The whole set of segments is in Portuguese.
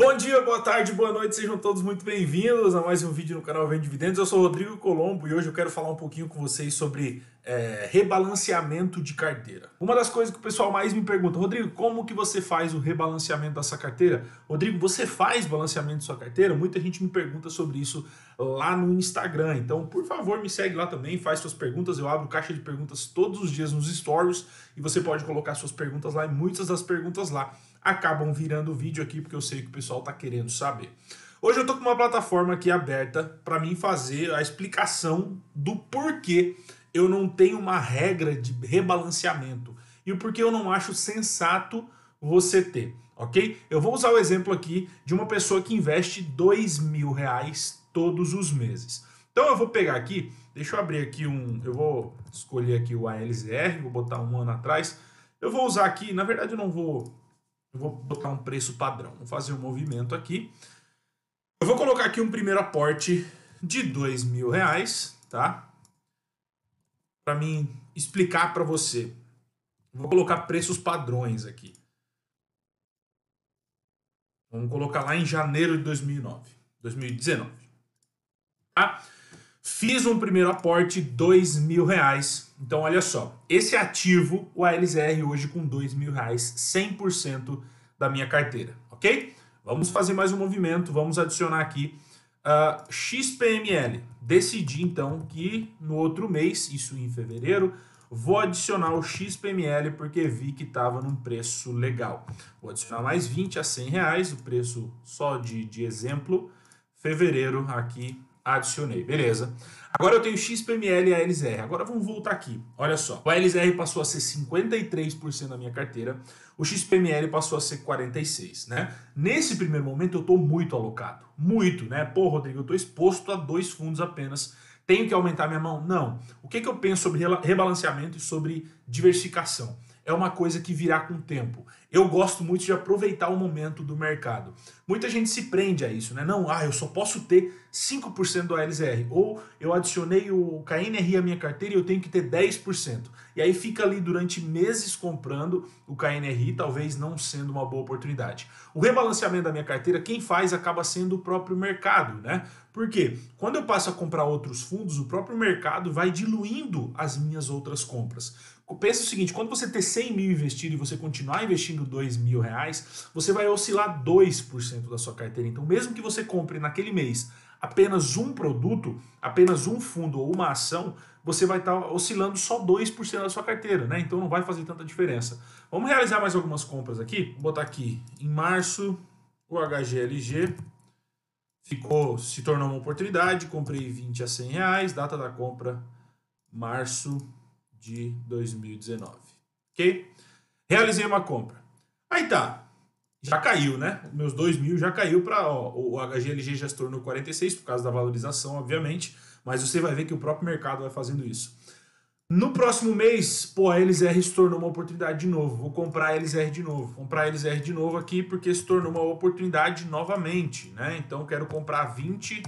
Bom dia, boa tarde, boa noite, sejam todos muito bem-vindos a mais um vídeo no canal Vem Dividendos. Eu sou Rodrigo Colombo e hoje eu quero falar um pouquinho com vocês sobre é, rebalanceamento de carteira. Uma das coisas que o pessoal mais me pergunta, Rodrigo, como que você faz o rebalanceamento dessa carteira? Rodrigo, você faz balanceamento de sua carteira? Muita gente me pergunta sobre isso lá no Instagram, então por favor me segue lá também, faz suas perguntas, eu abro caixa de perguntas todos os dias nos stories e você pode colocar suas perguntas lá e muitas das perguntas lá acabam virando vídeo aqui, porque eu sei que o pessoal está querendo saber. Hoje eu estou com uma plataforma aqui aberta para mim fazer a explicação do porquê eu não tenho uma regra de rebalanceamento e o porquê eu não acho sensato você ter, ok? Eu vou usar o exemplo aqui de uma pessoa que investe dois mil reais todos os meses. Então eu vou pegar aqui, deixa eu abrir aqui um, eu vou escolher aqui o ALZR, vou botar um ano atrás. Eu vou usar aqui, na verdade eu não vou eu vou botar um preço padrão. Vou fazer um movimento aqui. Eu vou colocar aqui um primeiro aporte de dois mil reais, tá? Para mim explicar para você. Vou colocar preços padrões aqui. Vamos colocar lá em janeiro de 2009, 2019. Tá? Fiz um primeiro aporte, dois mil reais. Então, olha só, esse ativo, o ALZR hoje com dois mil reais, 100% da minha carteira, ok? Vamos fazer mais um movimento, vamos adicionar aqui uh, XPML. Decidi então que no outro mês, isso em fevereiro, vou adicionar o XPML porque vi que estava num preço legal. Vou adicionar mais 20 a 100 reais, o preço só de, de exemplo, fevereiro aqui adicionei, beleza. Agora eu tenho XPML e ALZR. Agora vamos voltar aqui. Olha só. O ALZR passou a ser 53% da minha carteira. O XPML passou a ser 46%, né? Nesse primeiro momento eu estou muito alocado. Muito, né? Pô, Rodrigo, eu estou exposto a dois fundos apenas. Tenho que aumentar minha mão? Não. O que, que eu penso sobre rebalanceamento e sobre diversificação? É uma coisa que virá com o tempo. Eu gosto muito de aproveitar o momento do mercado. Muita gente se prende a isso, né? Não, ah, eu só posso ter 5% do ALZR. Ou eu adicionei o KNRI à minha carteira e eu tenho que ter 10%. E aí fica ali durante meses comprando o KNRI, talvez não sendo uma boa oportunidade. O rebalanceamento da minha carteira, quem faz acaba sendo o próprio mercado, né? Por quê? Quando eu passo a comprar outros fundos, o próprio mercado vai diluindo as minhas outras compras. Pensa o seguinte, quando você ter 100 mil investido e você continuar investindo 2 mil reais, você vai oscilar 2% da sua carteira. Então, mesmo que você compre naquele mês apenas um produto, apenas um fundo ou uma ação, você vai estar oscilando só 2% da sua carteira, né? Então não vai fazer tanta diferença. Vamos realizar mais algumas compras aqui. Vou botar aqui em março o HGLG ficou, se tornou uma oportunidade, comprei 20 a 100 reais, data da compra março de 2019. Ok? Realizei uma compra. Aí tá. Já caiu, né? Meus 2 mil já caiu para. O HGLG já se tornou 46 por causa da valorização, obviamente. Mas você vai ver que o próprio mercado vai fazendo isso. No próximo mês, pô, a LZR se tornou uma oportunidade de novo. Vou comprar a LZR de novo. Comprar a LZR de novo aqui porque se tornou uma oportunidade novamente, né? Então quero comprar 20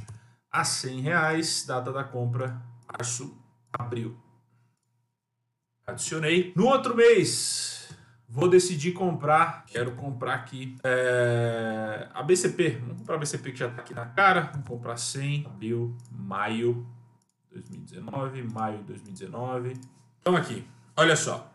a 100 reais, data da compra, março, abril. Adicionei. No outro mês, vou decidir comprar. Quero comprar aqui é, a BCP. Vamos comprar a BCP que já está aqui na cara. Vamos comprar 100, abril, maio 2019, maio 2019. Então aqui, olha só.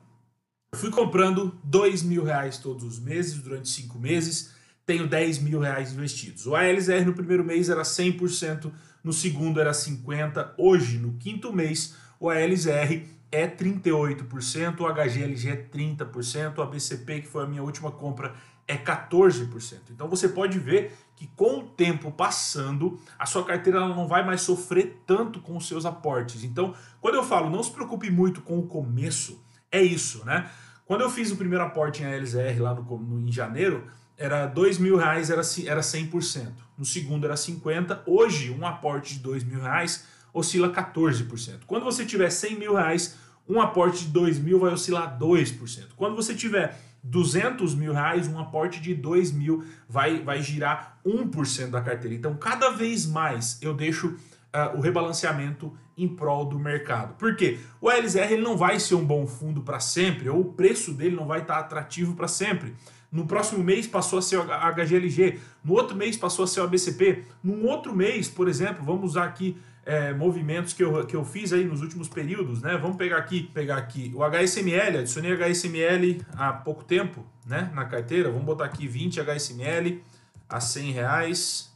Eu fui comprando dois mil reais todos os meses, durante cinco meses. Tenho 10 mil reais investidos. O ALZR no primeiro mês era 100%, no segundo era 50%. Hoje, no quinto mês, o ALZR é 38%, o HGLG é 30%, a BCP, que foi a minha última compra, é 14%. Então você pode ver que com o tempo passando, a sua carteira não vai mais sofrer tanto com os seus aportes. Então, quando eu falo não se preocupe muito com o começo, é isso, né? Quando eu fiz o primeiro aporte em ALZR lá no, no, em janeiro, era dois mil reais, era, era 100%. No segundo era 50%. Hoje, um aporte de dois mil reais oscila 14%. Quando você tiver 100 mil reais, um aporte de 2 mil vai oscilar 2%. Quando você tiver 200 mil reais, um aporte de 2 mil vai, vai girar 1% da carteira. Então, cada vez mais eu deixo uh, o rebalanceamento em prol do mercado. Por quê? O LZR ele não vai ser um bom fundo para sempre, ou o preço dele não vai estar atrativo para sempre. No próximo mês passou a ser HGLG, no outro mês passou a ser o ABCP, num outro mês, por exemplo, vamos usar aqui é, movimentos que eu, que eu fiz aí nos últimos períodos, né? Vamos pegar aqui, pegar aqui o HSML, adicionei HSML há pouco tempo, né? Na carteira, vamos botar aqui 20 HSML a 100 reais,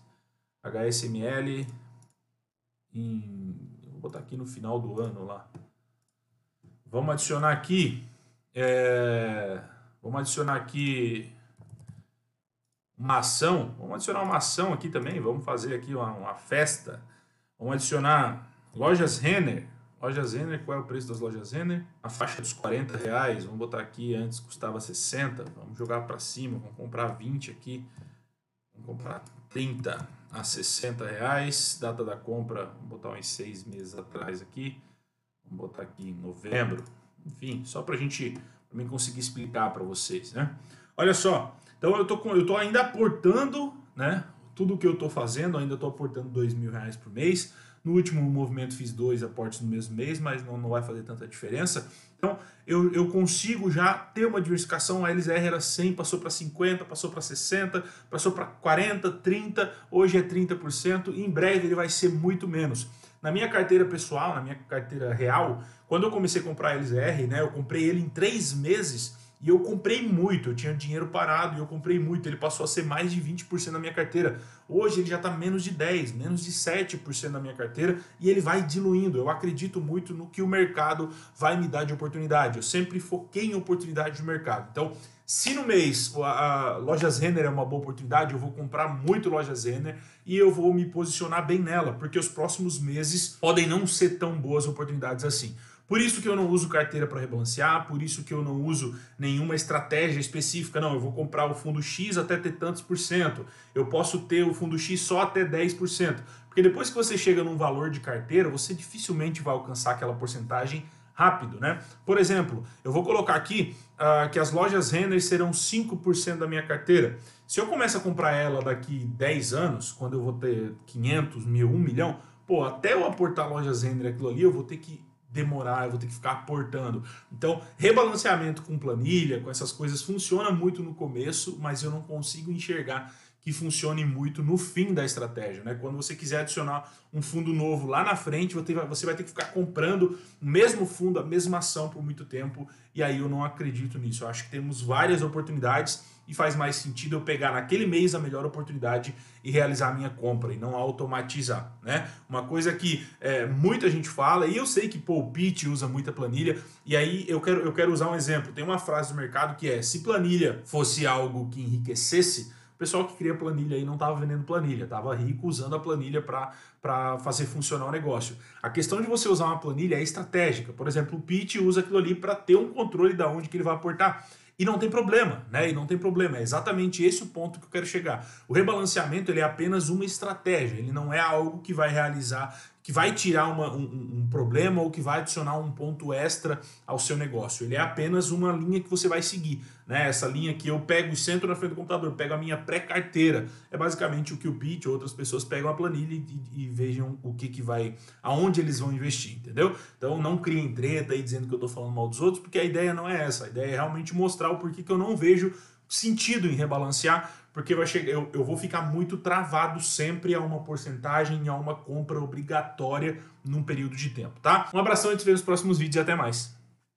HSML em, vou botar aqui no final do ano lá. Vamos adicionar aqui, é, vamos adicionar aqui uma ação, vamos adicionar uma ação aqui também, vamos fazer aqui uma, uma festa. Vamos adicionar lojas Renner. Lojas Renner, qual é o preço das lojas Renner? A faixa dos 40 reais, vamos botar aqui, antes custava 60, vamos jogar para cima, vamos comprar 20 aqui, vamos comprar 30 a 60 reais, data da compra, vamos botar uns seis meses atrás aqui, vamos botar aqui em novembro, enfim, só para a gente, para mim conseguir explicar para vocês, né? Olha só, então eu tô, com, eu tô ainda aportando, né, tudo que eu estou fazendo, ainda estou aportando dois mil reais por mês. No último movimento fiz dois aportes no mesmo mês, mas não, não vai fazer tanta diferença. Então eu, eu consigo já ter uma diversificação. A LZR era 100, passou para 50, passou para 60, passou para 40, 30, hoje é 30% e em breve ele vai ser muito menos. Na minha carteira pessoal, na minha carteira real, quando eu comecei a comprar LZR, né, eu comprei ele em três meses e eu comprei muito, eu tinha dinheiro parado e eu comprei muito. Ele passou a ser mais de 20% da minha carteira. Hoje ele já está menos de 10%, menos de 7% da minha carteira e ele vai diluindo. Eu acredito muito no que o mercado vai me dar de oportunidade. Eu sempre foquei em oportunidade de mercado. Então, se no mês a, a Lojas Renner é uma boa oportunidade, eu vou comprar muito Lojas Renner e eu vou me posicionar bem nela, porque os próximos meses podem não ser tão boas oportunidades assim. Por isso que eu não uso carteira para rebalancear, por isso que eu não uso nenhuma estratégia específica. Não, eu vou comprar o fundo X até ter tantos por cento. Eu posso ter o fundo X só até 10%. Porque depois que você chega num valor de carteira, você dificilmente vai alcançar aquela porcentagem rápido, né? Por exemplo, eu vou colocar aqui uh, que as lojas Renner serão 5% da minha carteira. Se eu começar a comprar ela daqui 10 anos, quando eu vou ter 500 mil, 1 milhão, pô, até eu aportar lojas Renner aquilo ali, eu vou ter que demorar, eu vou ter que ficar aportando. Então, rebalanceamento com planilha, com essas coisas, funciona muito no começo, mas eu não consigo enxergar que funcione muito no fim da estratégia. Né? Quando você quiser adicionar um fundo novo lá na frente, você vai ter que ficar comprando o mesmo fundo, a mesma ação por muito tempo, e aí eu não acredito nisso. Eu acho que temos várias oportunidades e faz mais sentido eu pegar naquele mês a melhor oportunidade e realizar a minha compra e não automatizar, né? Uma coisa que é, muita gente fala, e eu sei que Paul Pitt usa muita planilha, e aí eu quero, eu quero usar um exemplo. Tem uma frase do mercado que é: se planilha fosse algo que enriquecesse, pessoal que cria planilha aí não estava vendendo planilha, estava rico usando a planilha para fazer funcionar o negócio. A questão de você usar uma planilha é estratégica. Por exemplo, o Pitt usa aquilo ali para ter um controle da onde que ele vai aportar. E não tem problema, né? E não tem problema. É exatamente esse o ponto que eu quero chegar. O rebalanceamento ele é apenas uma estratégia, ele não é algo que vai realizar que vai tirar uma, um, um, problema ou que vai adicionar um ponto extra ao seu negócio. Ele é apenas uma linha que você vai seguir. Né? Essa linha que eu pego e sento na frente do computador, pego a minha pré-carteira. É basicamente o que o Pete ou outras pessoas pegam a planilha e, e, vejam o que, que vai, aonde eles vão investir, entendeu? Então não criem treta aí dizendo que eu estou falando mal dos outros, porque a ideia não é essa. A ideia é realmente mostrar o porquê que eu não vejo sentido em rebalancear porque vai chegar, eu, eu vou ficar muito travado sempre a uma porcentagem, a uma compra obrigatória num período de tempo, tá? Um abração e te vejo nos próximos vídeos e até mais.